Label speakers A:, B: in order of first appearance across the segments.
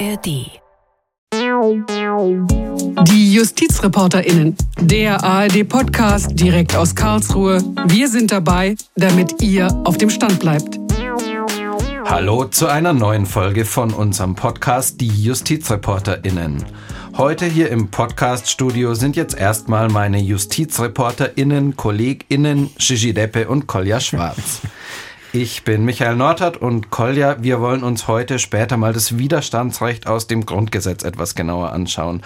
A: ARD.
B: Die JustizreporterInnen, der ARD-Podcast direkt aus Karlsruhe. Wir sind dabei, damit ihr auf dem Stand bleibt.
C: Hallo zu einer neuen Folge von unserem Podcast Die JustizreporterInnen. Heute hier im Podcast-Studio sind jetzt erstmal meine JustizreporterInnen, KollegInnen Gigi Deppe und Kolja Schwarz. Ich bin Michael Nordhardt und Kolja. Wir wollen uns heute später mal das Widerstandsrecht aus dem Grundgesetz etwas genauer anschauen.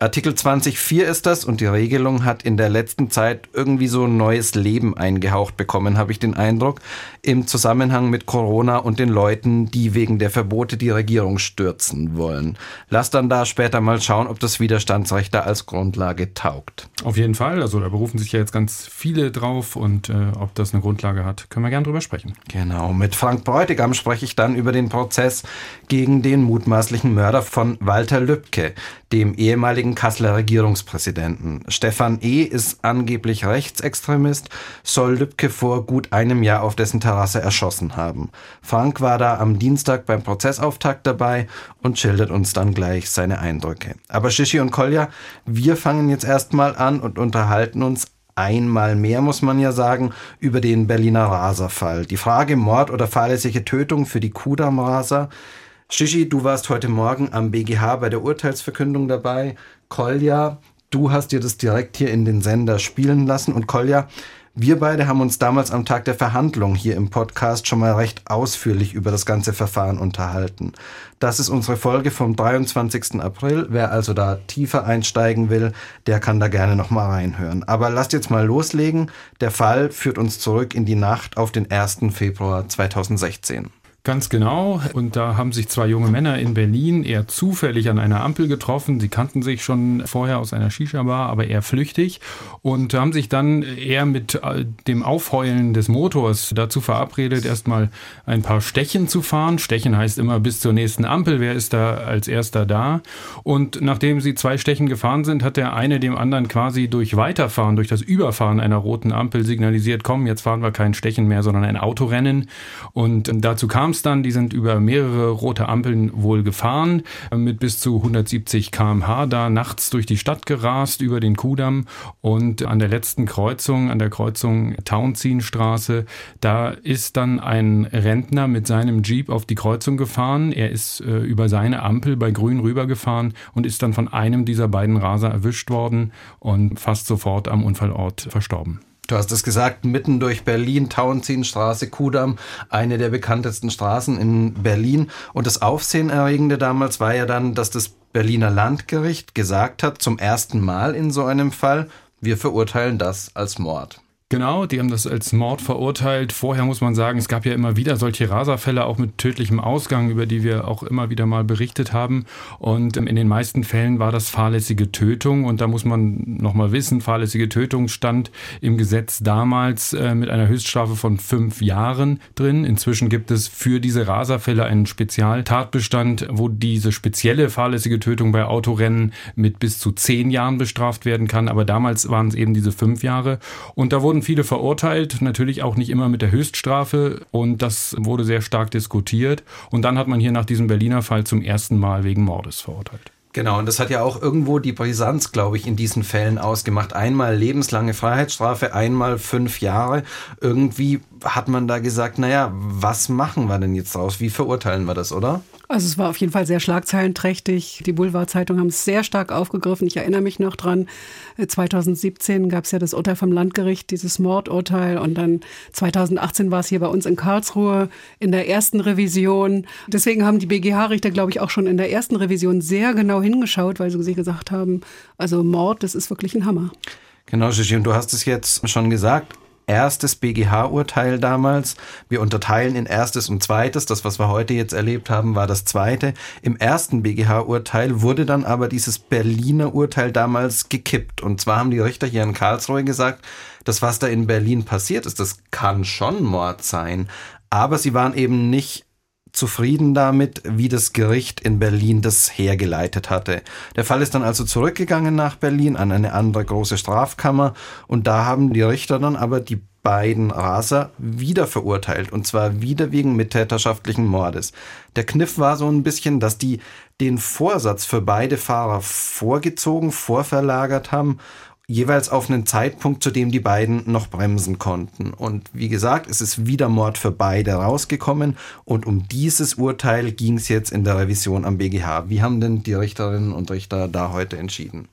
C: Artikel 20.4 ist das und die Regelung hat in der letzten Zeit irgendwie so ein neues Leben eingehaucht bekommen, habe ich den Eindruck, im Zusammenhang mit Corona und den Leuten, die wegen der Verbote die Regierung stürzen wollen. Lass dann da später mal schauen, ob das Widerstandsrecht da als Grundlage taugt.
D: Auf jeden Fall, also da berufen sich ja jetzt ganz viele drauf und äh, ob das eine Grundlage hat, können wir gern drüber sprechen.
C: Genau, mit Frank Bräutigam spreche ich dann über den Prozess gegen den mutmaßlichen Mörder von Walter Lübcke, dem ehemaligen Kasseler Regierungspräsidenten. Stefan E. ist angeblich Rechtsextremist, soll Lübcke vor gut einem Jahr auf dessen Terrasse erschossen haben. Frank war da am Dienstag beim Prozessauftakt dabei und schildert uns dann gleich seine Eindrücke. Aber Shishi und Kolja, wir fangen jetzt erstmal an und unterhalten uns einmal mehr, muss man ja sagen, über den Berliner Raserfall. Die Frage Mord oder fahrlässige Tötung für die Kudam-Raser Shishi, du warst heute Morgen am BGH bei der Urteilsverkündung dabei. Kolja, du hast dir das direkt hier in den Sender spielen lassen. Und Kolja, wir beide haben uns damals am Tag der Verhandlung hier im Podcast schon mal recht ausführlich über das ganze Verfahren unterhalten. Das ist unsere Folge vom 23. April. Wer also da tiefer einsteigen will, der kann da gerne noch mal reinhören. Aber lasst jetzt mal loslegen. Der Fall führt uns zurück in die Nacht auf den 1. Februar 2016.
D: Ganz genau. Und da haben sich zwei junge Männer in Berlin eher zufällig an einer Ampel getroffen. Sie kannten sich schon vorher aus einer Shisha-Bar, aber eher flüchtig und haben sich dann eher mit äh, dem Aufheulen des Motors dazu verabredet, erstmal ein paar Stechen zu fahren. Stechen heißt immer bis zur nächsten Ampel. Wer ist da als erster da? Und nachdem sie zwei Stechen gefahren sind, hat der eine dem anderen quasi durch Weiterfahren, durch das Überfahren einer roten Ampel signalisiert, komm, jetzt fahren wir kein Stechen mehr, sondern ein Autorennen. Und dazu kam dann, die sind über mehrere rote Ampeln wohl gefahren, mit bis zu 170 kmh da nachts durch die Stadt gerast, über den Kudamm und an der letzten Kreuzung, an der Kreuzung Townsendstraße, da ist dann ein Rentner mit seinem Jeep auf die Kreuzung gefahren. Er ist äh, über seine Ampel bei Grün rübergefahren und ist dann von einem dieser beiden Raser erwischt worden und fast sofort am Unfallort verstorben.
C: Du hast es gesagt, mitten durch Berlin, Tauentzienstraße, Kudamm, eine der bekanntesten Straßen in Berlin. Und das Aufsehenerregende damals war ja dann, dass das Berliner Landgericht gesagt hat, zum ersten Mal in so einem Fall, wir verurteilen das als Mord.
D: Genau, die haben das als Mord verurteilt. Vorher muss man sagen, es gab ja immer wieder solche Raserfälle, auch mit tödlichem Ausgang, über die wir auch immer wieder mal berichtet haben. Und in den meisten Fällen war das fahrlässige Tötung. Und da muss man nochmal wissen, fahrlässige Tötung stand im Gesetz damals äh, mit einer Höchststrafe von fünf Jahren drin. Inzwischen gibt es für diese Raserfälle einen Spezialtatbestand, wo diese spezielle fahrlässige Tötung bei Autorennen mit bis zu zehn Jahren bestraft werden kann. Aber damals waren es eben diese fünf Jahre. Und da wurden viele verurteilt, natürlich auch nicht immer mit der Höchststrafe und das wurde sehr stark diskutiert. Und dann hat man hier nach diesem Berliner Fall zum ersten Mal wegen Mordes verurteilt.
C: Genau, und das hat ja auch irgendwo die Brisanz, glaube ich, in diesen Fällen ausgemacht. Einmal lebenslange Freiheitsstrafe, einmal fünf Jahre. Irgendwie hat man da gesagt, naja, was machen wir denn jetzt draus? Wie verurteilen wir das, oder?
B: Also es war auf jeden Fall sehr schlagzeilenträchtig. Die Boulevardzeitungen haben es sehr stark aufgegriffen. Ich erinnere mich noch dran, 2017 gab es ja das Urteil vom Landgericht, dieses Mordurteil. Und dann 2018 war es hier bei uns in Karlsruhe in der ersten Revision. Deswegen haben die BGH-Richter, glaube ich, auch schon in der ersten Revision sehr genau hingeschaut, weil sie gesagt haben, also Mord, das ist wirklich ein Hammer.
C: Genau, Gigi, und du hast es jetzt schon gesagt, erstes BGH-Urteil damals. Wir unterteilen in erstes und zweites. Das, was wir heute jetzt erlebt haben, war das zweite. Im ersten BGH-Urteil wurde dann aber dieses Berliner Urteil damals gekippt. Und zwar haben die Richter hier in Karlsruhe gesagt, das, was da in Berlin passiert ist, das kann schon Mord sein. Aber sie waren eben nicht zufrieden damit, wie das Gericht in Berlin das hergeleitet hatte. Der Fall ist dann also zurückgegangen nach Berlin an eine andere große Strafkammer und da haben die Richter dann aber die beiden Raser wieder verurteilt und zwar wieder wegen mittäterschaftlichen Mordes. Der Kniff war so ein bisschen, dass die den Vorsatz für beide Fahrer vorgezogen, vorverlagert haben jeweils auf einen Zeitpunkt, zu dem die beiden noch bremsen konnten. Und wie gesagt, es ist wieder Mord für beide rausgekommen und um dieses Urteil ging es jetzt in der Revision am BGH. Wie haben denn die Richterinnen und Richter da heute entschieden?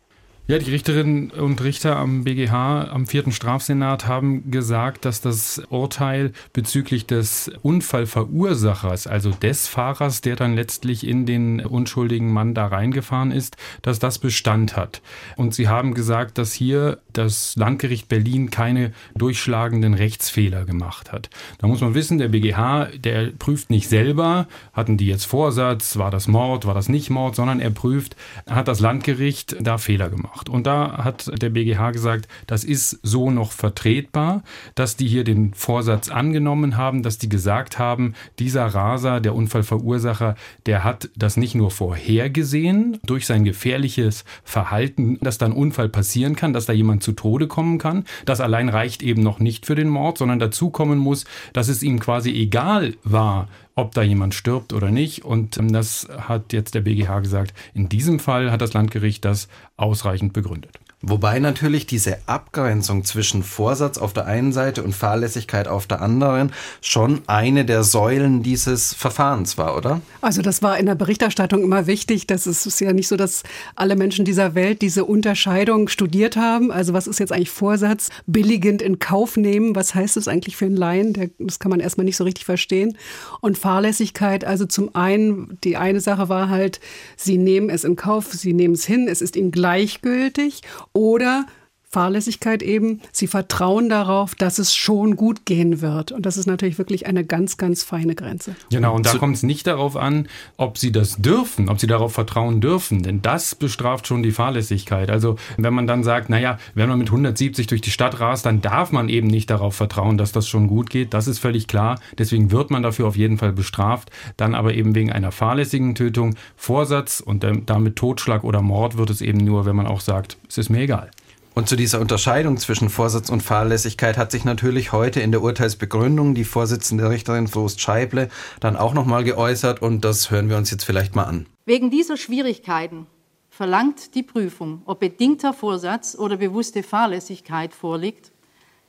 D: Ja, die Richterinnen und Richter am BGH, am vierten Strafsenat, haben gesagt, dass das Urteil bezüglich des Unfallverursachers, also des Fahrers, der dann letztlich in den unschuldigen Mann da reingefahren ist, dass das Bestand hat. Und sie haben gesagt, dass hier das Landgericht Berlin keine durchschlagenden Rechtsfehler gemacht hat. Da muss man wissen, der BGH, der prüft nicht selber, hatten die jetzt Vorsatz, war das Mord, war das nicht Mord, sondern er prüft, hat das Landgericht da Fehler gemacht gemacht. Und da hat der BGH gesagt, das ist so noch vertretbar, dass die hier den Vorsatz angenommen haben, dass die gesagt haben, dieser Raser, der Unfallverursacher, der hat das nicht nur vorhergesehen durch sein gefährliches Verhalten, dass da ein Unfall passieren kann, dass da jemand zu Tode kommen kann. Das allein reicht eben noch nicht für den Mord, sondern dazu kommen muss, dass es ihm quasi egal war, ob da jemand stirbt oder nicht. Und ähm, das hat jetzt der BGH gesagt. In diesem Fall hat das Landgericht das ausreichend begründet.
C: Wobei natürlich diese Abgrenzung zwischen Vorsatz auf der einen Seite und Fahrlässigkeit auf der anderen schon eine der Säulen dieses Verfahrens war, oder?
B: Also das war in der Berichterstattung immer wichtig. Das ist ja nicht so, dass alle Menschen dieser Welt diese Unterscheidung studiert haben. Also was ist jetzt eigentlich Vorsatz? Billigend in Kauf nehmen. Was heißt das eigentlich für einen Laien? Das kann man erstmal nicht so richtig verstehen. Und Fahrlässigkeit, also zum einen, die eine Sache war halt, sie nehmen es in Kauf, sie nehmen es hin, es ist ihnen gleichgültig oder Fahrlässigkeit eben, sie vertrauen darauf, dass es schon gut gehen wird. Und das ist natürlich wirklich eine ganz, ganz feine Grenze.
D: Genau, und da kommt es nicht darauf an, ob sie das dürfen, ob sie darauf vertrauen dürfen, denn das bestraft schon die Fahrlässigkeit. Also wenn man dann sagt, naja, wenn man mit 170 durch die Stadt rast, dann darf man eben nicht darauf vertrauen, dass das schon gut geht. Das ist völlig klar. Deswegen wird man dafür auf jeden Fall bestraft. Dann aber eben wegen einer fahrlässigen Tötung, Vorsatz und damit Totschlag oder Mord wird es eben nur, wenn man auch sagt, es ist mir egal.
C: Und zu dieser Unterscheidung zwischen Vorsatz und Fahrlässigkeit hat sich natürlich heute in der Urteilsbegründung die Vorsitzende Richterin Frost Scheible dann auch nochmal geäußert und das hören wir uns jetzt vielleicht mal an.
A: Wegen dieser Schwierigkeiten verlangt die Prüfung, ob bedingter Vorsatz oder bewusste Fahrlässigkeit vorliegt,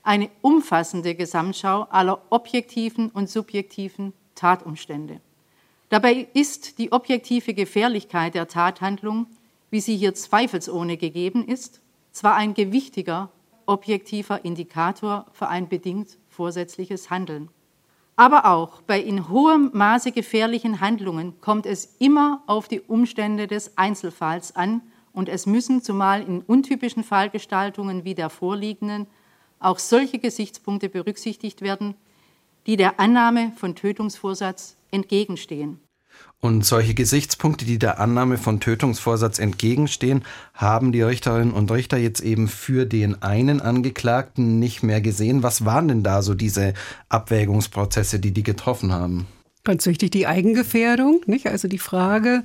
A: eine umfassende Gesamtschau aller objektiven und subjektiven Tatumstände. Dabei ist die objektive Gefährlichkeit der Tathandlung, wie sie hier zweifelsohne gegeben ist, zwar ein gewichtiger objektiver Indikator für ein bedingt vorsätzliches Handeln. Aber auch bei in hohem Maße gefährlichen Handlungen kommt es immer auf die Umstände des Einzelfalls an und es müssen zumal in untypischen Fallgestaltungen wie der vorliegenden auch solche Gesichtspunkte berücksichtigt werden, die der Annahme von Tötungsvorsatz entgegenstehen.
C: Und solche Gesichtspunkte, die der Annahme von Tötungsvorsatz entgegenstehen, haben die Richterinnen und Richter jetzt eben für den einen Angeklagten nicht mehr gesehen. Was waren denn da so diese Abwägungsprozesse, die die getroffen haben?
B: Ganz wichtig, die Eigengefährdung, nicht? Also die Frage,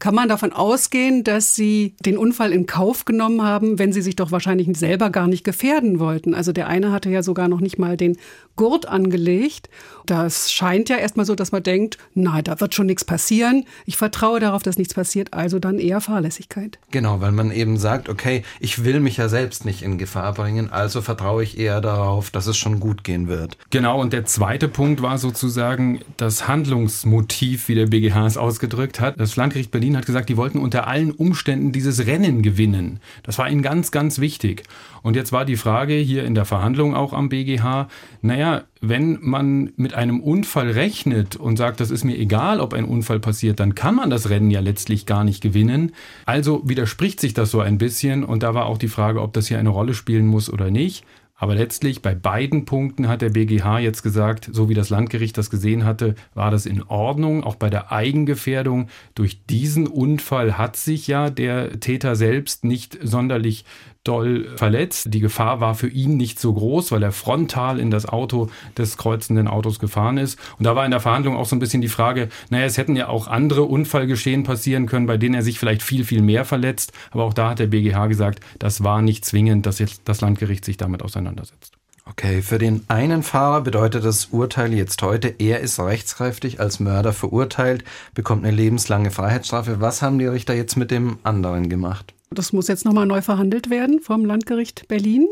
B: kann man davon ausgehen, dass Sie den Unfall in Kauf genommen haben, wenn Sie sich doch wahrscheinlich selber gar nicht gefährden wollten? Also der eine hatte ja sogar noch nicht mal den Gurt angelegt. Das scheint ja erstmal so, dass man denkt, na, da wird schon nichts passieren. Ich vertraue darauf, dass nichts passiert, also dann eher Fahrlässigkeit.
C: Genau, weil man eben sagt, okay, ich will mich ja selbst nicht in Gefahr bringen, also vertraue ich eher darauf, dass es schon gut gehen wird.
D: Genau, und der zweite Punkt war sozusagen das Handlungsmotiv, wie der BGH es ausgedrückt hat. Das Landgericht Berlin hat gesagt, die wollten unter allen Umständen dieses Rennen gewinnen. Das war ihnen ganz, ganz wichtig. Und jetzt war die Frage hier in der Verhandlung auch am BGH, naja, wenn man mit einem Unfall rechnet und sagt, das ist mir egal, ob ein Unfall passiert, dann kann man das Rennen ja letztlich gar nicht gewinnen. Also widerspricht sich das so ein bisschen und da war auch die Frage, ob das hier eine Rolle spielen muss oder nicht. Aber letztlich bei beiden Punkten hat der BGH jetzt gesagt, so wie das Landgericht das gesehen hatte, war das in Ordnung. Auch bei der Eigengefährdung durch diesen Unfall hat sich ja der Täter selbst nicht sonderlich doll verletzt. Die Gefahr war für ihn nicht so groß, weil er frontal in das Auto des kreuzenden Autos gefahren ist. Und da war in der Verhandlung auch so ein bisschen die Frage, naja, es hätten ja auch andere Unfallgeschehen passieren können, bei denen er sich vielleicht viel, viel mehr verletzt. Aber auch da hat der BGH gesagt, das war nicht zwingend, dass jetzt das Landgericht sich damit auseinandersetzt.
C: Okay, für den einen Fahrer bedeutet das Urteil jetzt heute, er ist rechtskräftig als Mörder verurteilt, bekommt eine lebenslange Freiheitsstrafe. Was haben die Richter jetzt mit dem anderen gemacht?
B: Das muss jetzt nochmal neu verhandelt werden vom Landgericht Berlin,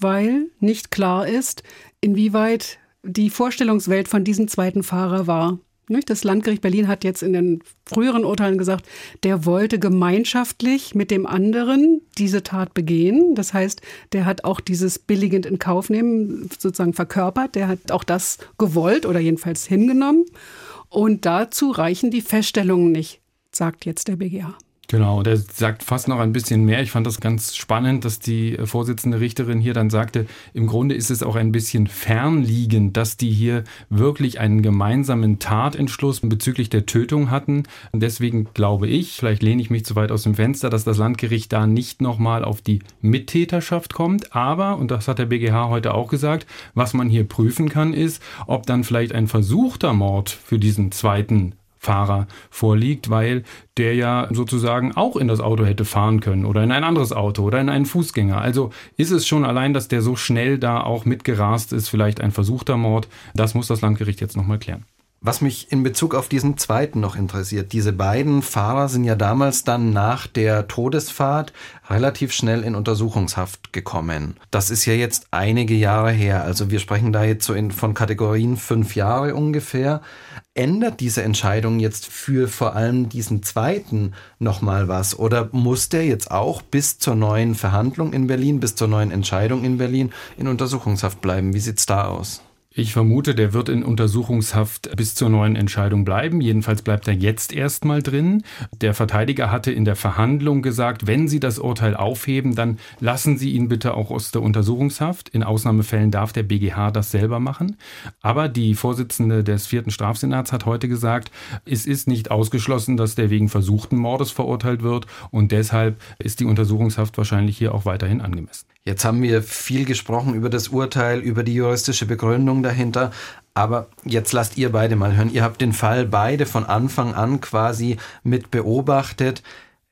B: weil nicht klar ist, inwieweit die Vorstellungswelt von diesem zweiten Fahrer war. Das Landgericht Berlin hat jetzt in den früheren Urteilen gesagt, der wollte gemeinschaftlich mit dem anderen diese Tat begehen. Das heißt, der hat auch dieses billigend in Kauf nehmen sozusagen verkörpert. Der hat auch das gewollt oder jedenfalls hingenommen. Und dazu reichen die Feststellungen nicht, sagt jetzt der BGH.
D: Genau, der sagt fast noch ein bisschen mehr. Ich fand das ganz spannend, dass die Vorsitzende Richterin hier dann sagte, im Grunde ist es auch ein bisschen fernliegend, dass die hier wirklich einen gemeinsamen Tatentschluss bezüglich der Tötung hatten. Und deswegen glaube ich, vielleicht lehne ich mich zu weit aus dem Fenster, dass das Landgericht da nicht nochmal auf die Mittäterschaft kommt. Aber, und das hat der BGH heute auch gesagt, was man hier prüfen kann, ist, ob dann vielleicht ein versuchter Mord für diesen zweiten Fahrer vorliegt, weil der ja sozusagen auch in das Auto hätte fahren können oder in ein anderes Auto oder in einen Fußgänger. Also ist es schon allein, dass der so schnell da auch mitgerast ist, vielleicht ein versuchter Mord. Das muss das Landgericht jetzt nochmal klären.
C: Was mich in Bezug auf diesen zweiten noch interessiert, diese beiden Fahrer sind ja damals dann nach der Todesfahrt relativ schnell in Untersuchungshaft gekommen. Das ist ja jetzt einige Jahre her, also wir sprechen da jetzt so in, von Kategorien fünf Jahre ungefähr. Ändert diese Entscheidung jetzt für vor allem diesen zweiten nochmal was? Oder muss der jetzt auch bis zur neuen Verhandlung in Berlin, bis zur neuen Entscheidung in Berlin in Untersuchungshaft bleiben? Wie sieht's da aus?
D: Ich vermute, der wird in Untersuchungshaft bis zur neuen Entscheidung bleiben. Jedenfalls bleibt er jetzt erstmal drin. Der Verteidiger hatte in der Verhandlung gesagt, wenn Sie das Urteil aufheben, dann lassen Sie ihn bitte auch aus der Untersuchungshaft. In Ausnahmefällen darf der BGH das selber machen. Aber die Vorsitzende des vierten Strafsenats hat heute gesagt, es ist nicht ausgeschlossen, dass der wegen versuchten Mordes verurteilt wird und deshalb ist die Untersuchungshaft wahrscheinlich hier auch weiterhin angemessen.
C: Jetzt haben wir viel gesprochen über das Urteil, über die juristische Begründung dahinter. Aber jetzt lasst ihr beide mal hören. Ihr habt den Fall beide von Anfang an quasi mit beobachtet.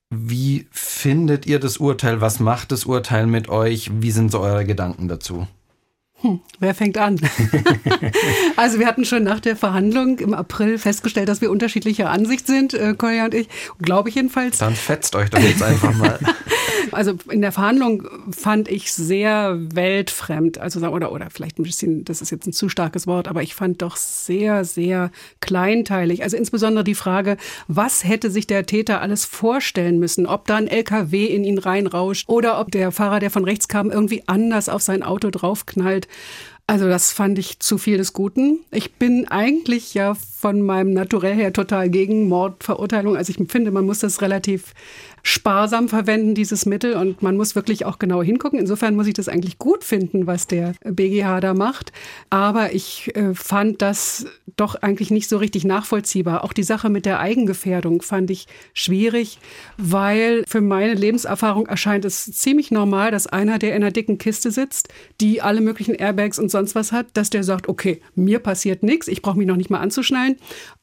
C: Wie findet ihr das Urteil? Was macht das Urteil mit euch? Wie sind so eure Gedanken dazu?
B: Hm, wer fängt an? also wir hatten schon nach der Verhandlung im April festgestellt, dass wir unterschiedlicher Ansicht sind, äh, Kolja und ich, glaube ich jedenfalls.
C: Dann fetzt euch doch jetzt einfach mal.
B: also in der Verhandlung fand ich sehr weltfremd, also oder oder vielleicht ein bisschen, das ist jetzt ein zu starkes Wort, aber ich fand doch sehr sehr kleinteilig. Also insbesondere die Frage, was hätte sich der Täter alles vorstellen müssen, ob da ein LKW in ihn reinrauscht oder ob der Fahrer, der von rechts kam, irgendwie anders auf sein Auto draufknallt. Also das fand ich zu viel des Guten. Ich bin eigentlich ja von meinem Naturell her total gegen Mordverurteilung. Also ich finde, man muss das relativ sparsam verwenden, dieses Mittel. Und man muss wirklich auch genau hingucken. Insofern muss ich das eigentlich gut finden, was der BGH da macht. Aber ich äh, fand das doch eigentlich nicht so richtig nachvollziehbar. Auch die Sache mit der Eigengefährdung fand ich schwierig, weil für meine Lebenserfahrung erscheint es ziemlich normal, dass einer, der in einer dicken Kiste sitzt, die alle möglichen Airbags und sonst was hat, dass der sagt, okay, mir passiert nichts, ich brauche mich noch nicht mal anzuschnallen.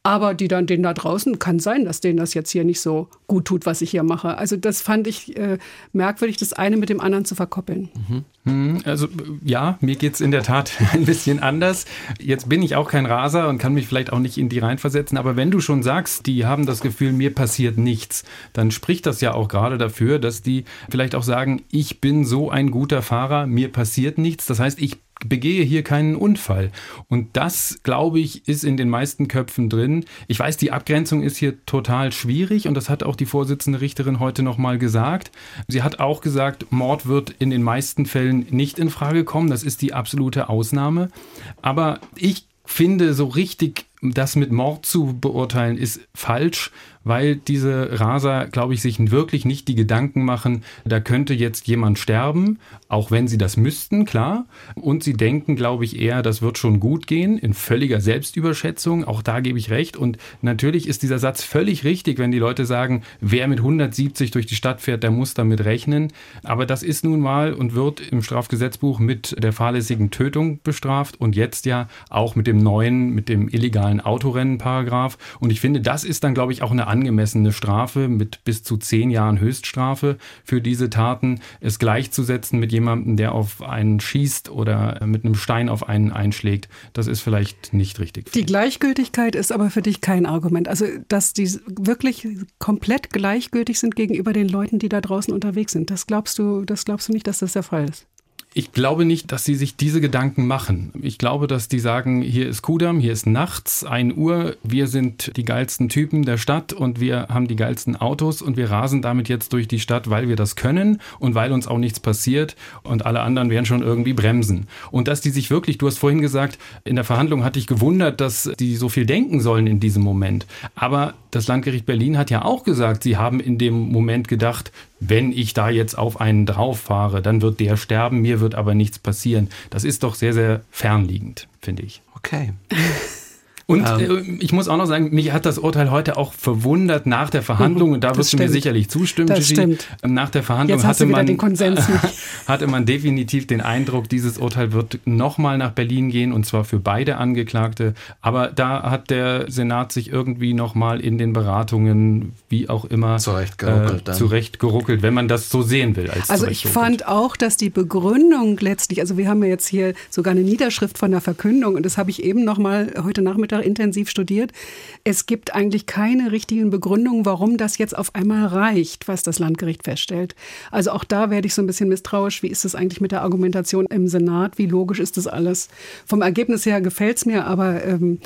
B: Aber die dann den da draußen, kann sein, dass denen das jetzt hier nicht so gut tut, was ich hier mache. Also das fand ich äh, merkwürdig, das eine mit dem anderen zu verkoppeln.
D: Mhm. Also ja, mir geht es in der Tat ein bisschen anders. Jetzt bin ich auch kein Raser und kann mich vielleicht auch nicht in die reinversetzen. Aber wenn du schon sagst, die haben das Gefühl, mir passiert nichts, dann spricht das ja auch gerade dafür, dass die vielleicht auch sagen, ich bin so ein guter Fahrer, mir passiert nichts. Das heißt, ich begehe hier keinen Unfall. Und das, glaube ich, ist in den meisten Köpfen drin. Ich weiß, die Abgrenzung ist hier total schwierig und das hat auch die Vorsitzende Richterin heute nochmal gesagt. Sie hat auch gesagt, Mord wird in den meisten Fällen nicht in Frage kommen. Das ist die absolute Ausnahme. Aber ich finde, so richtig das mit Mord zu beurteilen, ist falsch, weil diese Raser, glaube ich, sich wirklich nicht die Gedanken machen, da könnte jetzt jemand sterben, auch wenn sie das müssten, klar. Und sie denken, glaube ich, eher, das wird schon gut gehen, in völliger Selbstüberschätzung. Auch da gebe ich recht. Und natürlich ist dieser Satz völlig richtig, wenn die Leute sagen, wer mit 170 durch die Stadt fährt, der muss damit rechnen. Aber das ist nun mal und wird im Strafgesetzbuch mit der fahrlässigen Tötung bestraft und jetzt ja auch mit dem neuen, mit dem illegalen Autorennenparagraf. Und ich finde, das ist dann, glaube ich, auch eine angemessene Strafe mit bis zu zehn Jahren Höchststrafe für diese Taten. Es gleichzusetzen mit jemandem, der auf einen schießt oder mit einem Stein auf einen einschlägt, das ist vielleicht nicht richtig.
B: Die Gleichgültigkeit ist aber für dich kein Argument. Also, dass die wirklich komplett gleichgültig sind gegenüber den Leuten, die da draußen unterwegs sind. Das glaubst du, das glaubst du nicht, dass das der Fall ist?
D: Ich glaube nicht, dass sie sich diese Gedanken machen. Ich glaube, dass die sagen, hier ist Kudam, hier ist nachts, 1 Uhr, wir sind die geilsten Typen der Stadt und wir haben die geilsten Autos und wir rasen damit jetzt durch die Stadt, weil wir das können und weil uns auch nichts passiert und alle anderen werden schon irgendwie bremsen. Und dass die sich wirklich, du hast vorhin gesagt, in der Verhandlung hatte ich gewundert, dass die so viel denken sollen in diesem Moment. Aber das Landgericht Berlin hat ja auch gesagt, sie haben in dem Moment gedacht, wenn ich da jetzt auf einen drauf fahre, dann wird der sterben, mir wird aber nichts passieren. Das ist doch sehr, sehr fernliegend, finde ich.
C: Okay.
D: Und ähm, ich muss auch noch sagen, mich hat das Urteil heute auch verwundert nach der Verhandlung, und da wirst du mir sicherlich zustimmen,
B: das
D: Gigi.
B: Stimmt.
D: Nach der Verhandlung
B: Jetzt hast
D: hatte,
B: du
D: man,
B: den Konsens
D: hatte man definitiv den Eindruck, dieses Urteil wird nochmal nach Berlin gehen, und zwar für beide Angeklagte. Aber da hat der Senat sich irgendwie nochmal in den Beratungen, wie auch immer,
C: zurecht geruckelt,
D: äh, zurecht geruckelt wenn man das so sehen will. Als
B: also ich fand auch, dass die Begründung letztlich, also wir haben ja jetzt hier sogar eine Niederschrift von der Verkündung, und das habe ich eben nochmal heute Nachmittag intensiv studiert, es gibt eigentlich keine richtigen Begründungen, warum das jetzt auf einmal reicht, was das Landgericht feststellt. Also auch da werde ich so ein bisschen misstrauisch. Wie ist es eigentlich mit der Argumentation im Senat? Wie logisch ist das alles? Vom Ergebnis her gefällt es mir, aber ähm,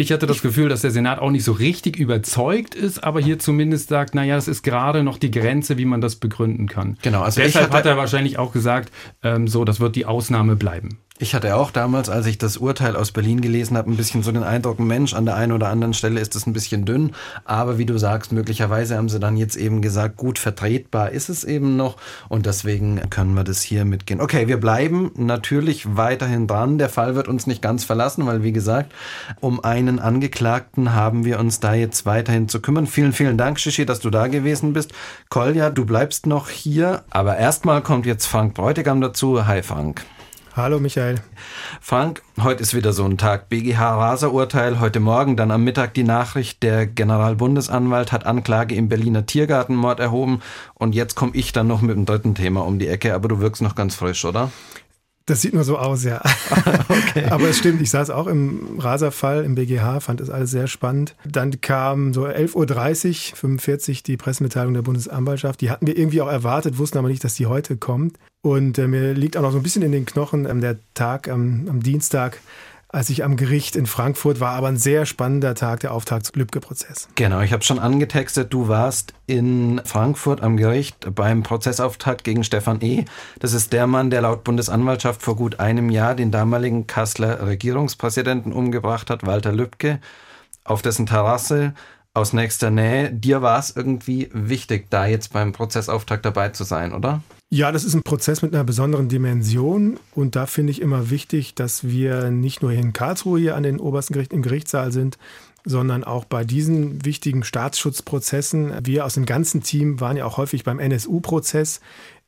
D: ich hatte das Gefühl, dass der Senat auch nicht so richtig überzeugt ist, aber hier zumindest sagt, naja, es ist gerade noch die Grenze, wie man das begründen kann.
C: Genau,
D: also deshalb hat er wahrscheinlich auch gesagt, ähm, so, das wird die Ausnahme bleiben.
C: Ich hatte auch damals, als ich das Urteil aus Berlin gelesen habe, ein bisschen so den Eindruck, Mensch, an der einen oder anderen Stelle ist es ein bisschen dünn. Aber wie du sagst, möglicherweise haben sie dann jetzt eben gesagt, gut vertretbar ist es eben noch. Und deswegen können wir das hier mitgehen. Okay, wir bleiben natürlich weiterhin dran. Der Fall wird uns nicht ganz verlassen, weil wie gesagt, um einen Angeklagten haben wir uns da jetzt weiterhin zu kümmern. Vielen, vielen Dank, Shishi, dass du da gewesen bist. Kolja, du bleibst noch hier. Aber erstmal kommt jetzt Frank Bräutigam dazu. Hi, Frank.
E: Hallo Michael.
C: Frank, heute ist wieder so ein Tag. BGH-Raser-Urteil, heute Morgen, dann am Mittag die Nachricht, der Generalbundesanwalt hat Anklage im Berliner Tiergartenmord erhoben und jetzt komme ich dann noch mit dem dritten Thema um die Ecke, aber du wirkst noch ganz frisch, oder?
E: Das sieht nur so aus, ja. okay. Aber es stimmt, ich saß auch im Raserfall im BGH, fand das alles sehr spannend. Dann kam so 11.30 Uhr, 45 die Pressemitteilung der Bundesanwaltschaft. Die hatten wir irgendwie auch erwartet, wussten aber nicht, dass die heute kommt. Und äh, mir liegt auch noch so ein bisschen in den Knochen ähm, der Tag am, am Dienstag, als ich am Gericht in Frankfurt war, aber ein sehr spannender Tag, der Auftakt zum Lübcke-Prozess.
C: Genau, ich habe schon angetextet, du warst in Frankfurt am Gericht beim Prozessauftakt gegen Stefan E. Das ist der Mann, der laut Bundesanwaltschaft vor gut einem Jahr den damaligen Kasseler Regierungspräsidenten umgebracht hat, Walter Lübcke, auf dessen Terrasse aus nächster Nähe. Dir war es irgendwie wichtig, da jetzt beim Prozessauftakt dabei zu sein, oder?
E: Ja, das ist ein Prozess mit einer besonderen Dimension und da finde ich immer wichtig, dass wir nicht nur hier in Karlsruhe hier an den obersten Gericht im Gerichtssaal sind, sondern auch bei diesen wichtigen Staatsschutzprozessen. Wir aus dem ganzen Team waren ja auch häufig beim NSU-Prozess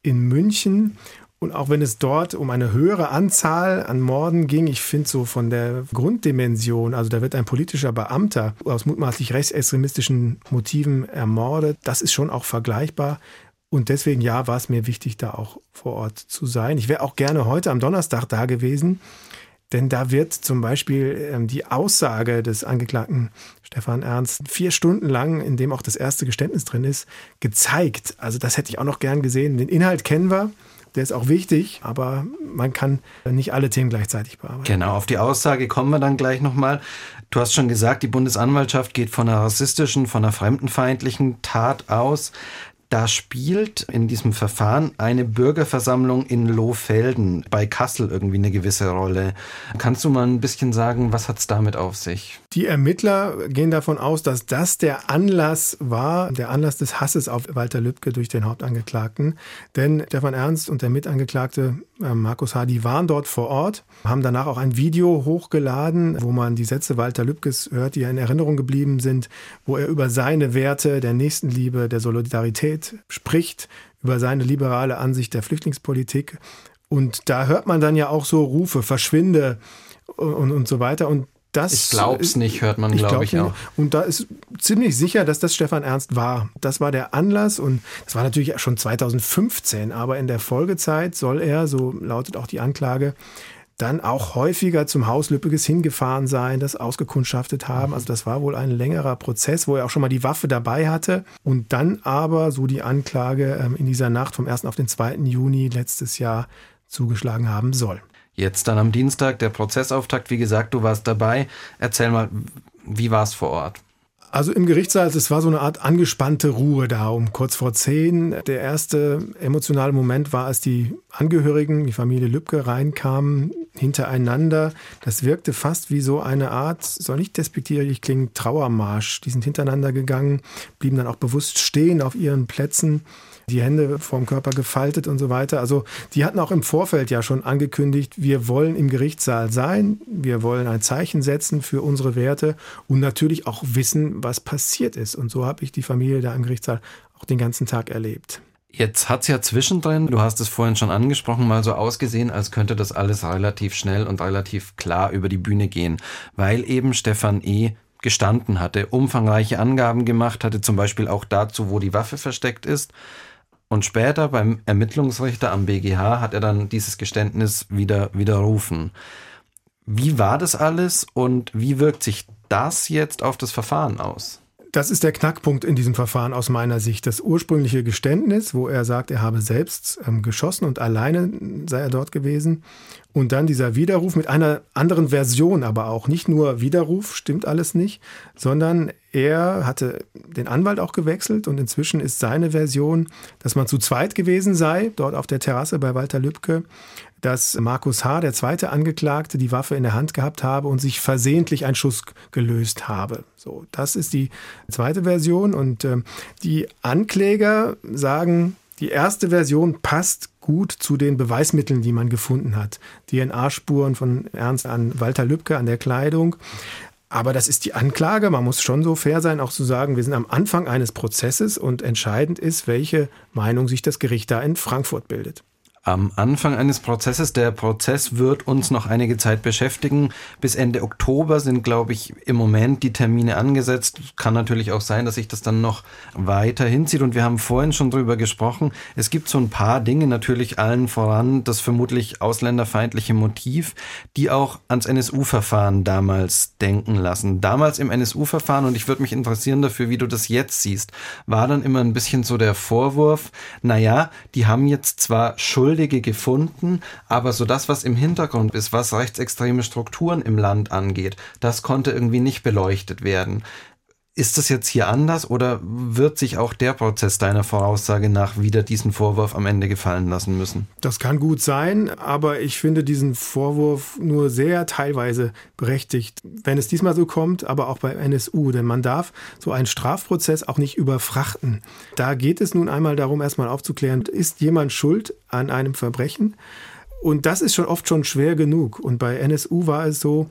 E: in München. Und auch wenn es dort um eine höhere Anzahl an Morden ging, ich finde so von der Grunddimension, also da wird ein politischer Beamter aus mutmaßlich rechtsextremistischen Motiven ermordet, das ist schon auch vergleichbar und deswegen, ja, war es mir wichtig, da auch vor Ort zu sein. Ich wäre auch gerne heute am Donnerstag da gewesen, denn da wird zum Beispiel ähm, die Aussage des Angeklagten Stefan Ernst vier Stunden lang, in dem auch das erste Geständnis drin ist, gezeigt. Also das hätte ich auch noch gern gesehen. Den Inhalt kennen wir. Der ist auch wichtig, aber man kann nicht alle Themen gleichzeitig bearbeiten.
C: Genau, auf die Aussage kommen wir dann gleich nochmal. Du hast schon gesagt, die Bundesanwaltschaft geht von einer rassistischen, von einer fremdenfeindlichen Tat aus. Da spielt in diesem Verfahren eine Bürgerversammlung in Lohfelden bei Kassel irgendwie eine gewisse Rolle. Kannst du mal ein bisschen sagen, was hat es damit auf sich?
E: Die Ermittler gehen davon aus, dass das der Anlass war, der Anlass des Hasses auf Walter Lübcke durch den Hauptangeklagten. Denn Stefan Ernst und der Mitangeklagte äh, Markus Hardy waren dort vor Ort, haben danach auch ein Video hochgeladen, wo man die Sätze Walter Lübkes hört, die in Erinnerung geblieben sind, wo er über seine Werte der Nächstenliebe, der Solidarität spricht, über seine liberale Ansicht der Flüchtlingspolitik. Und da hört man dann ja auch so Rufe, verschwinde und, und so weiter. Und Das,
C: ich glaub's nicht, hört man, glaube ich, glaub ich auch.
E: Und da ist ziemlich sicher, dass das Stefan Ernst war. Das war der Anlass und das war natürlich schon 2015, aber in der Folgezeit soll er, so lautet auch die Anklage, dann auch häufiger zum Haus Lüppeges hingefahren sein, das ausgekundschaftet haben. Also das war wohl ein längerer Prozess, wo er auch schon mal die Waffe dabei hatte und dann aber, so die Anklage, ähm, in dieser Nacht vom 1. auf den 2. Juni letztes Jahr zugeschlagen haben soll.
C: Jetzt dann am Dienstag der Prozessauftakt. Wie gesagt, du warst dabei. Erzähl mal, wie war es vor Ort?
E: Also im Gerichtssaal, es war so eine Art angespannte Ruhe da um kurz vor zehn. Der erste emotionale Moment war, als die Angehörigen, die Familie Lübcke reinkamen, hintereinander. Das wirkte fast wie so eine Art, soll nicht despektierlich klingen, Trauermarsch. Die sind hintereinander gegangen, blieben dann auch bewusst stehen auf ihren Plätzen die Hände vorm Körper gefaltet und so weiter. Also die hatten auch im Vorfeld ja schon angekündigt, wir wollen im Gerichtssaal sein, wir wollen ein Zeichen setzen für unsere Werte und natürlich auch wissen, was passiert ist. Und so habe ich die Familie da im Gerichtssaal auch den ganzen Tag erlebt.
C: Jetzt hat es ja zwischendrin, du hast es vorhin schon angesprochen, mal so ausgesehen, als könnte das alles relativ schnell und relativ klar über die Bühne gehen, weil eben Stefan E gestanden hatte, umfangreiche Angaben gemacht hatte, zum Beispiel auch dazu, wo die Waffe versteckt ist. Und später beim Ermittlungsrichter am BGH hat er dann dieses Geständnis wieder widerrufen. Wie war das alles und wie wirkt sich das jetzt auf das Verfahren aus?
E: Das ist der Knackpunkt in diesem Verfahren aus meiner Sicht. Das ursprüngliche Geständnis, wo er sagt, er habe selbst ähm, geschossen und alleine sei er dort gewesen. Und dann dieser Widerruf mit einer anderen Version aber auch. Nicht nur Widerruf, stimmt alles nicht, sondern er hatte den Anwalt auch gewechselt und inzwischen ist seine Version, dass man zu zweit gewesen sei, dort auf der Terrasse bei Walter Lübcke, dass Markus H., der zweite Angeklagte, die Waffe in der Hand gehabt habe und sich versehentlich ein Schuss gelöst habe. So, das ist die zweite Version und äh, die Ankläger sagen, die erste Version passt gut zu den Beweismitteln, die man gefunden hat. DNA-Spuren von Ernst an Walter Lübcke an der Kleidung. Aber das ist die Anklage. Man muss schon so fair sein, auch zu sagen, wir sind am Anfang eines Prozesses und entscheidend ist, welche Meinung sich das Gericht da in Frankfurt bildet
C: am Anfang eines Prozesses. Der Prozess wird uns noch einige Zeit beschäftigen. Bis Ende Oktober sind, glaube ich, im Moment die Termine angesetzt. Kann natürlich auch sein, dass sich das dann noch weiter hinzieht. Und wir haben vorhin schon drüber gesprochen. Es gibt so ein paar Dinge, natürlich allen voran das vermutlich ausländerfeindliche Motiv, die auch ans NSU-Verfahren damals denken lassen. Damals im NSU-Verfahren, und ich würde mich interessieren dafür, wie du das jetzt siehst, war dann immer ein bisschen so der Vorwurf, naja, die haben jetzt zwar Schuld Schuldige gefunden, aber so das, was im Hintergrund ist, was rechtsextreme Strukturen im Land angeht, das konnte irgendwie nicht beleuchtet werden. Ist das jetzt hier anders oder wird sich auch der Prozess deiner Voraussage nach wieder diesen Vorwurf am Ende gefallen lassen müssen?
E: Das kann gut sein, aber ich finde diesen Vorwurf nur sehr teilweise berechtigt, wenn es diesmal so kommt, aber auch bei NSU, denn man darf so einen Strafprozess auch nicht überfrachten. Da geht es nun einmal darum, erstmal aufzuklären, ist jemand schuld an einem Verbrechen? Und das ist schon oft schon schwer genug. Und bei NSU war es so,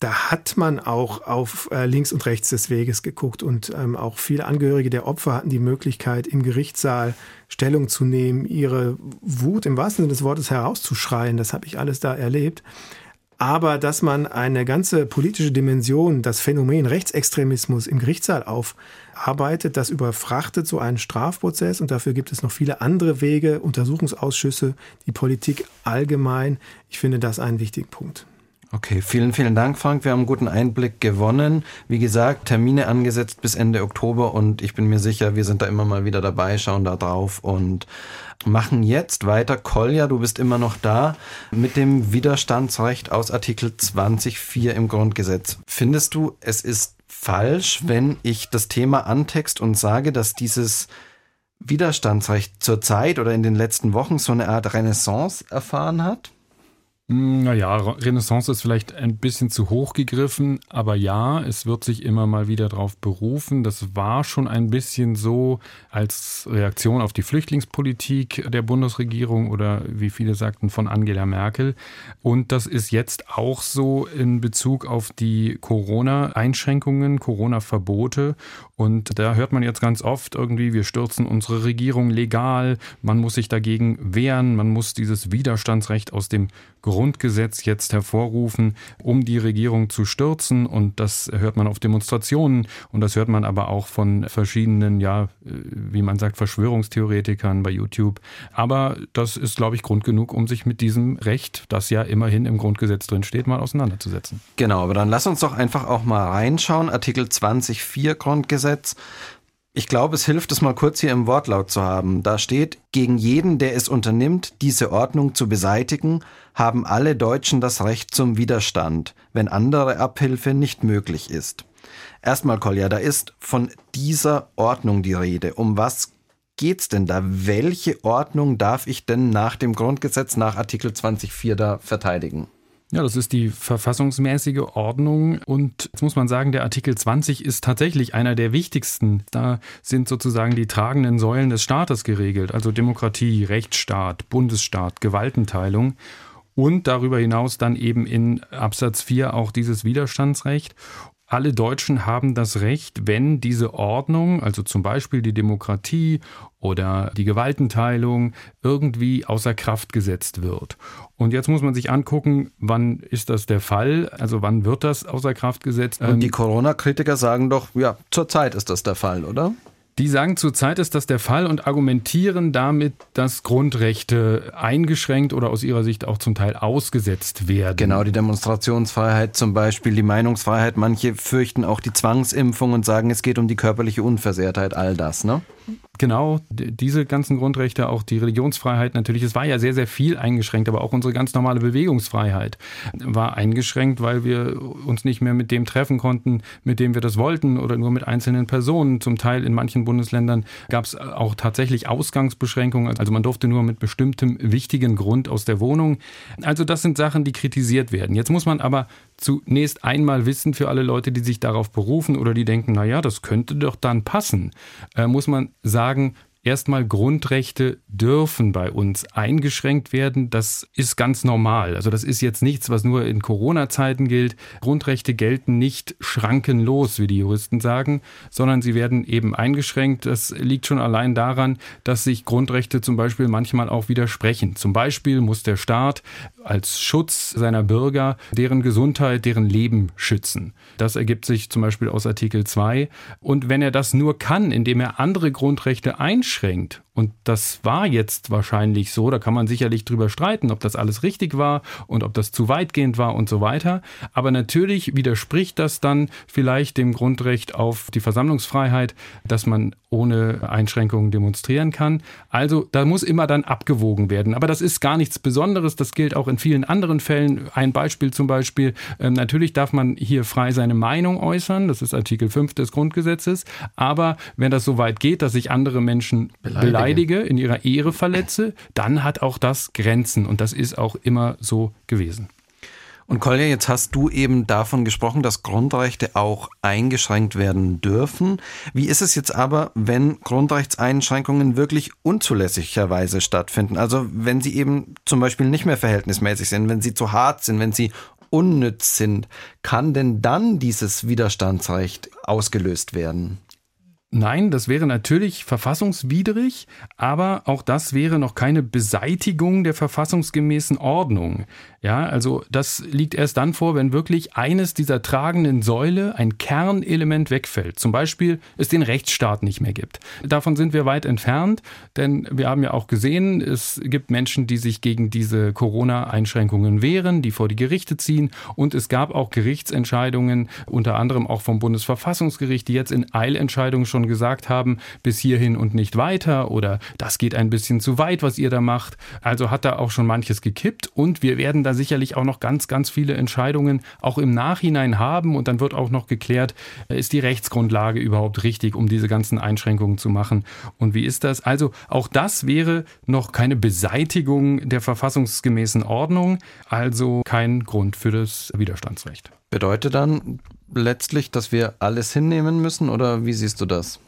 E: da hat man auch auf äh, links und rechts des Weges geguckt und ähm, auch viele Angehörige der Opfer hatten die Möglichkeit, im Gerichtssaal Stellung zu nehmen, ihre Wut im wahrsten Sinne des Wortes herauszuschreien. Das habe ich alles da erlebt. Aber dass man eine ganze politische Dimension, das Phänomen Rechtsextremismus im Gerichtssaal aufarbeitet, das überfrachtet so einen Strafprozess und dafür gibt es noch viele andere Wege, Untersuchungsausschüsse, die Politik allgemein. Ich finde das einen wichtigen Punkt.
C: Okay, vielen, vielen Dank, Frank. Wir haben einen guten Einblick gewonnen. Wie gesagt, Termine angesetzt bis Ende Oktober und ich bin mir sicher, wir sind da immer mal wieder dabei, schauen da drauf und machen jetzt weiter. Kolja, du bist immer noch da mit dem Widerstandsrecht aus Artikel 20.4 im Grundgesetz. Findest du, es ist falsch, wenn ich das Thema antext und sage, dass dieses Widerstandsrecht zurzeit oder in den letzten Wochen so eine Art Renaissance erfahren hat?
D: Hm, naja, Renaissance ist vielleicht ein bisschen zu hoch gegriffen, aber ja, es wird sich immer mal wieder darauf berufen. Das war schon ein bisschen so als Reaktion auf die Flüchtlingspolitik der Bundesregierung oder wie viele sagten von Angela Merkel. Und das ist jetzt auch so in Bezug auf die Corona-Einschränkungen, Corona-Verbote. Und da hört man jetzt ganz oft irgendwie, wir stürzen unsere Regierung legal, man muss sich dagegen wehren, man muss dieses Widerstandsrecht aus dem Grund Grundgesetz jetzt hervorrufen, um die Regierung zu stürzen. Und das hört man auf Demonstrationen und das hört man aber auch von verschiedenen, ja, äh, wie man sagt, Verschwörungstheoretikern bei YouTube. Aber das ist, glaube ich, Grund genug, um sich mit diesem Recht, das ja immerhin im Grundgesetz drin steht, mal auseinanderzusetzen.
C: Genau, aber dann lass uns doch einfach auch mal reinschauen. Artikel 20.4 Grundgesetz. Ich glaube, es hilft es mal kurz hier im Wortlaut zu haben. Da steht, gegen jeden, der es unternimmt, diese Ordnung zu beseitigen, haben alle Deutschen das Recht zum Widerstand, wenn andere Abhilfe nicht möglich ist. Erstmal, Kolja, da ist von dieser Ordnung die Rede. Um was geht's denn da? Welche Ordnung darf ich denn nach dem Grundgesetz, nach Artikel 20.4 da verteidigen?
D: Ja, das ist die verfassungsmäßige Ordnung. Und jetzt muss man sagen, der Artikel 20 ist tatsächlich einer der wichtigsten. Da sind sozusagen die tragenden Säulen des Staates geregelt, also Demokratie, Rechtsstaat, Bundesstaat, Gewaltenteilung. Und darüber hinaus dann eben in Absatz 4 auch dieses Widerstandsrecht alle Deutschen haben das Recht, wenn diese Ordnung, also zum Beispiel die Demokratie oder die Gewaltenteilung, irgendwie außer Kraft gesetzt wird. Und jetzt muss man sich angucken, wann ist das der Fall? Also wann wird das außer Kraft gesetzt?
C: Und die ähm, Corona-Kritiker sagen doch, ja, zurzeit ist das der Fall, oder?
D: Die sagen, zurzeit ist das der Fall und argumentieren damit, dass Grundrechte eingeschränkt oder aus ihrer Sicht auch zum Teil ausgesetzt werden.
C: Genau, die Demonstrationsfreiheit zum Beispiel, die Meinungsfreiheit. Manche fürchten auch die Zwangsimpfung und sagen, es geht um die körperliche Unversehrtheit, all das, ne?
D: Genau, diese ganzen Grundrechte, auch die Religionsfreiheit natürlich. Es war ja sehr, sehr viel eingeschränkt, aber auch unsere ganz normale Bewegungsfreiheit war eingeschränkt, weil wir uns nicht mehr mit dem treffen konnten, mit dem wir das wollten oder nur mit einzelnen Personen. Zum Teil in manchen Bundesländern gab es auch tatsächlich Ausgangsbeschränkungen. Also man durfte nur mit bestimmtem wichtigen Grund aus der Wohnung. Also das sind Sachen, die kritisiert werden. Jetzt muss man aber zunächst einmal wissen für alle Leute, die sich darauf berufen oder die denken, na ja, das könnte doch dann passen, äh, muss man sagen, sagen, erstmal Grundrechte dürfen bei uns eingeschränkt werden. Das ist ganz normal. Also das ist jetzt nichts, was nur in Corona-Zeiten gilt. Grundrechte gelten nicht schrankenlos, wie die Juristen sagen, sondern sie werden eben eingeschränkt. Das liegt schon allein daran, dass sich Grundrechte zum Beispiel manchmal auch widersprechen. Zum Beispiel muss der Staat als Schutz seiner Bürger deren Gesundheit, deren Leben schützen. Das ergibt sich zum Beispiel aus Artikel 2. Und wenn er das nur kann, indem er andere Grundrechte einschränkt und das war jetzt wahrscheinlich so. Da kann man sicherlich drüber streiten, ob das alles richtig war und ob das zu weitgehend war und so weiter. Aber natürlich widerspricht das dann vielleicht dem Grundrecht auf die Versammlungsfreiheit, dass man ohne Einschränkungen demonstrieren kann. Also da muss immer dann abgewogen werden. Aber das ist gar nichts Besonderes. Das gilt auch in vielen anderen Fällen. Ein Beispiel zum Beispiel. Ähm, natürlich darf man hier frei seine Meinung äußern. Das ist Artikel 5 des Grundgesetzes. Aber wenn das so weit geht, dass sich andere Menschen beleidigen, beleidige, in ihrer Ehre verletze, dann hat auch das Grenzen. Und das ist auch immer so gewesen.
C: Und Kolja, jetzt hast du eben davon gesprochen, dass Grundrechte auch eingeschränkt werden dürfen. Wie ist es jetzt aber, wenn Grundrechtseinschränkungen wirklich unzulässigerweise stattfinden? Also wenn sie eben zum Beispiel nicht mehr verhältnismäßig sind, wenn sie zu hart sind, wenn sie unnütz sind, kann denn dann dieses Widerstandsrecht ausgelöst werden?
D: Nein, das wäre natürlich verfassungswidrig, aber auch das wäre noch keine Beseitigung der verfassungsgemäßen Ordnung. Ja, also das liegt erst dann vor, wenn wirklich eines dieser tragenden Säule, ein Kernelement wegfällt. Zum Beispiel es den Rechtsstaat nicht mehr gibt. Davon sind wir weit entfernt, denn wir haben ja auch gesehen, es gibt Menschen, die sich gegen diese Corona-Einschränkungen wehren, die vor die Gerichte ziehen und es gab auch Gerichtsentscheidungen, unter anderem auch vom Bundesverfassungsgericht, die jetzt in Eilentscheidungen schon gesagt haben, bis hierhin und nicht weiter oder das geht ein bisschen zu weit, was ihr da macht. Also hat da auch schon manches gekippt und wir werden da sicherlich auch noch ganz, ganz viele Entscheidungen auch im Nachhinein haben und dann wird auch noch geklärt, äh, ist die Rechtsgrundlage überhaupt richtig, um diese ganzen Einschränkungen zu machen und wie ist das? Also auch das wäre noch keine Beseitigung der verfassungsgemäßen Ordnung, also kein Grund für das Widerstandsrecht.
C: Bedeutet dann letztlich, dass wir alles hinnehmen müssen oder wie siehst du das?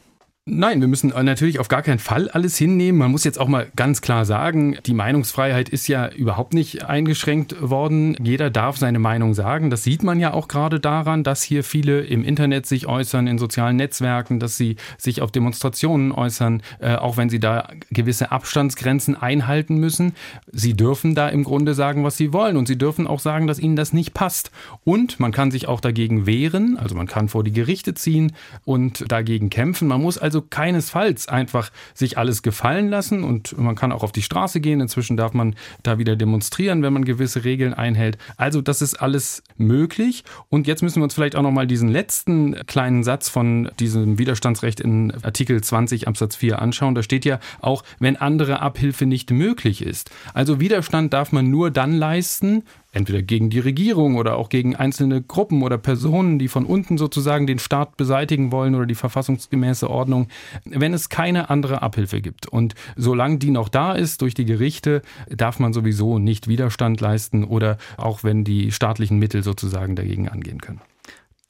D: Nein, wir müssen natürlich auf gar keinen Fall alles hinnehmen. Man muss jetzt auch mal ganz klar sagen, die Meinungsfreiheit ist ja überhaupt nicht eingeschränkt worden. Jeder darf seine Meinung sagen. Das sieht man ja auch gerade daran, dass hier viele im Internet sich äußern, in sozialen Netzwerken, dass sie sich auf Demonstrationen äußern, äh, auch wenn sie da gewisse Abstandsgrenzen einhalten müssen. Sie dürfen da im Grunde sagen, was sie wollen und sie dürfen auch sagen, dass ihnen das nicht passt. Und man kann sich auch dagegen wehren, also man kann vor die Gerichte ziehen und dagegen kämpfen. Man muss also keinesfalls einfach sich alles gefallen lassen und man kann auch auf die Straße gehen. Inzwischen darf man da wieder demonstrieren, wenn man gewisse Regeln einhält. Also das ist alles möglich. Und jetzt müssen wir uns vielleicht auch noch mal diesen letzten kleinen Satz von diesem Widerstandsrecht in Artikel 20 Absatz 4 anschauen. Da steht ja auch, wenn andere Abhilfe nicht möglich ist. Also Widerstand darf man nur dann leisten, entweder gegen die Regierung oder auch gegen einzelne Gruppen oder Personen, die von unten sozusagen den Staat beseitigen wollen oder die verfassungsgemäße Ordnung, wenn es keine andere Abhilfe gibt. Und solange die noch da ist durch die Gerichte, darf man sowieso nicht Widerstand leisten oder auch wenn die staatlichen Mittel sozusagen dagegen angehen können.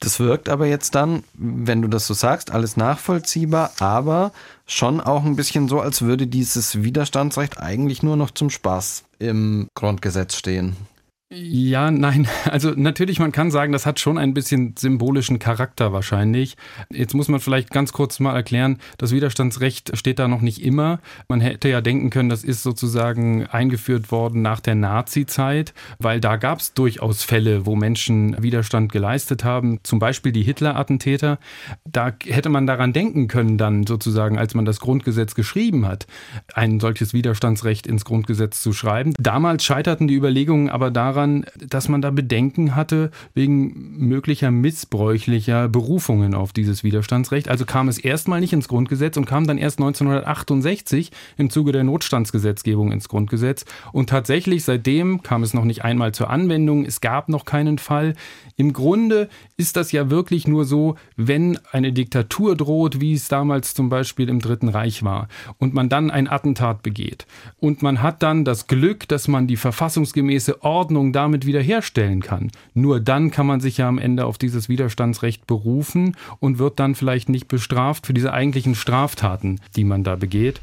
C: Das wirkt aber jetzt dann, wenn du das so sagst, alles nachvollziehbar, aber schon auch ein bisschen so, als würde dieses Widerstandsrecht eigentlich nur noch zum Spaß im Grundgesetz stehen.
D: Ja, nein. Also natürlich, man kann sagen, das hat schon ein bisschen symbolischen Charakter wahrscheinlich. Jetzt muss man vielleicht ganz kurz mal erklären, das Widerstandsrecht steht da noch nicht immer. Man hätte ja denken können, das ist sozusagen eingeführt worden nach der Nazi-Zeit, weil da gab es durchaus Fälle, wo Menschen Widerstand geleistet haben, zum Beispiel die Hitler-Attentäter. Da hätte man daran denken können dann sozusagen, als man das Grundgesetz geschrieben hat, ein solches Widerstandsrecht ins Grundgesetz zu schreiben. Damals scheiterten die Überlegungen aber daran, daran, dass man da Bedenken hatte wegen möglicher missbräuchlicher Berufungen auf dieses Widerstandsrecht. Also kam es erstmal nicht ins Grundgesetz und kam dann erst 1968 im Zuge der Notstandsgesetzgebung ins Grundgesetz. Und tatsächlich seitdem kam es noch nicht einmal zur Anwendung. Es gab noch keinen Fall. Im Grunde ist das ja wirklich nur so, wenn eine Diktatur droht, wie es damals zum Beispiel im Dritten Reich war, und man dann ein Attentat begeht. Und man hat dann das Glück, dass man die verfassungsgemäße Ordnung damit wiederherstellen kann. Nur dann kann man sich ja am Ende auf dieses Widerstandsrecht berufen und wird dann vielleicht nicht bestraft für diese eigentlichen Straftaten, die man da begeht.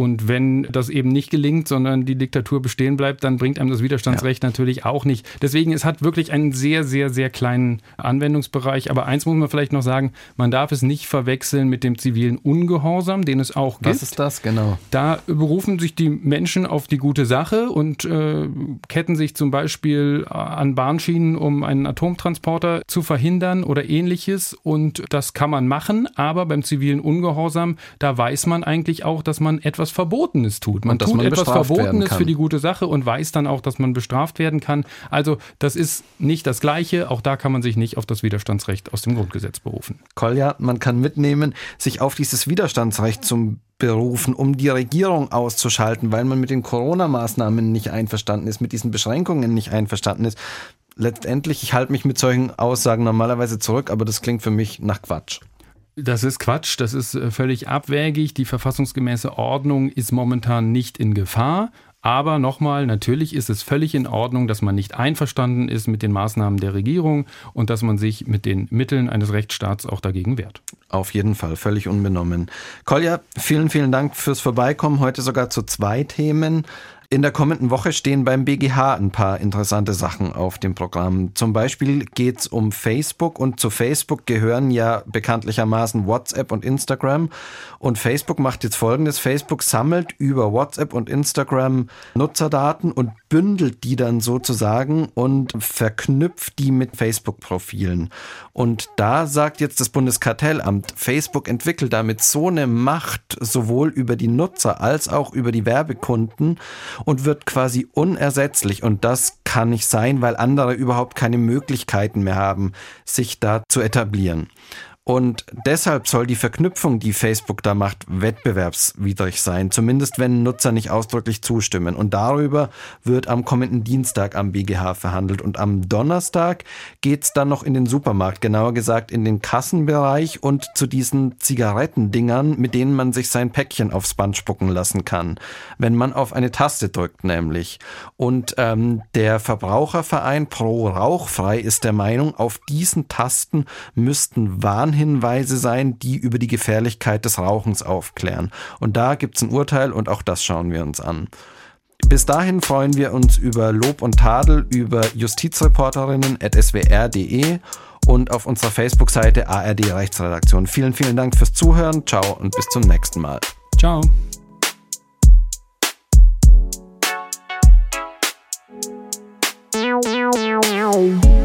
D: Und wenn das eben nicht gelingt, sondern die Diktatur bestehen bleibt, dann bringt einem das Widerstandsrecht ja. natürlich auch nicht. Deswegen, es hat wirklich einen sehr, sehr, sehr kleinen Anwendungsbereich. Aber eins muss man vielleicht noch sagen, man darf es nicht verwechseln mit dem zivilen Ungehorsam, den es auch gibt.
C: Was ist das genau?
D: Da berufen sich die Menschen auf die gute Sache und äh, ketten sich zum Beispiel an Bahnschienen, um einen Atomtransporter zu verhindern oder ähnliches. Und das kann man machen. Aber beim zivilen Ungehorsam, da weiß man eigentlich auch, dass man etwas etwas Verbotenes tut. Man tut man etwas Verbotenes für die gute Sache und weiß dann auch, dass man bestraft werden kann. Also das ist nicht das Gleiche. Auch da kann man sich nicht auf das Widerstandsrecht aus dem Grundgesetz berufen.
C: Kolja, man kann mitnehmen, sich auf dieses Widerstandsrecht zum berufen, um die Regierung auszuschalten, weil man mit den Corona-Maßnahmen nicht einverstanden ist, mit diesen Beschränkungen nicht einverstanden ist. Letztendlich, ich halte mich mit solchen Aussagen normalerweise zurück, aber das klingt für mich nach Quatsch.
D: Das ist Quatsch, das ist äh, völlig abwägig. Die verfassungsgemäße Ordnung ist momentan nicht in Gefahr. Aber nochmal, natürlich ist es völlig in Ordnung, dass man nicht einverstanden ist mit den Maßnahmen der Regierung und dass man sich mit den Mitteln eines Rechtsstaats auch dagegen wehrt.
C: Auf jeden Fall, völlig unbenommen. Kolja, vielen, vielen Dank fürs Vorbeikommen. Heute sogar zu zwei Themen. In der kommenden Woche stehen beim BGH ein paar interessante Sachen auf dem Programm. Zum Beispiel geht es um Facebook und zu Facebook gehören ja bekanntlichermaßen WhatsApp und Instagram. Und Facebook macht jetzt Folgendes. Facebook sammelt über WhatsApp und Instagram Nutzerdaten und bündelt die dann sozusagen und verknüpft die mit Facebook-Profilen. Und da sagt jetzt das Bundeskartellamt, Facebook entwickelt damit so eine Macht sowohl über die Nutzer als auch über die Werbekunden und wird quasi unersetzlich. Und das kann nicht sein, weil andere überhaupt keine Möglichkeiten mehr haben, sich da zu etablieren. Und deshalb soll die Verknüpfung, die Facebook da macht, wettbewerbswidrig sein, zumindest wenn Nutzer nicht ausdrücklich zustimmen. Und darüber wird am kommenden Dienstag am BGH verhandelt. Und am Donnerstag geht's dann noch in den Supermarkt, genauer gesagt in den Kassenbereich und zu diesen Zigarettendingern, mit denen man sich sein Päckchen aufs Band spucken lassen kann, wenn man auf eine Taste drückt nämlich. Und ähm, der Verbraucherverein Pro Rauchfrei ist der Meinung, auf diesen Tasten müssten Warnhinweise Warnhinweise sein, die über die Gefährlichkeit des Rauchens aufklären. Und da gibt es ein Urteil und auch das schauen wir uns an. Bis dahin freuen wir uns über Lob und Tadel über justizreporterinnen.swr.de und auf unserer Facebook-Seite ARD Rechtsredaktion. Vielen, vielen Dank fürs Zuhören. Ciao und bis zum nächsten Mal.
D: Ciao.
F: Meow.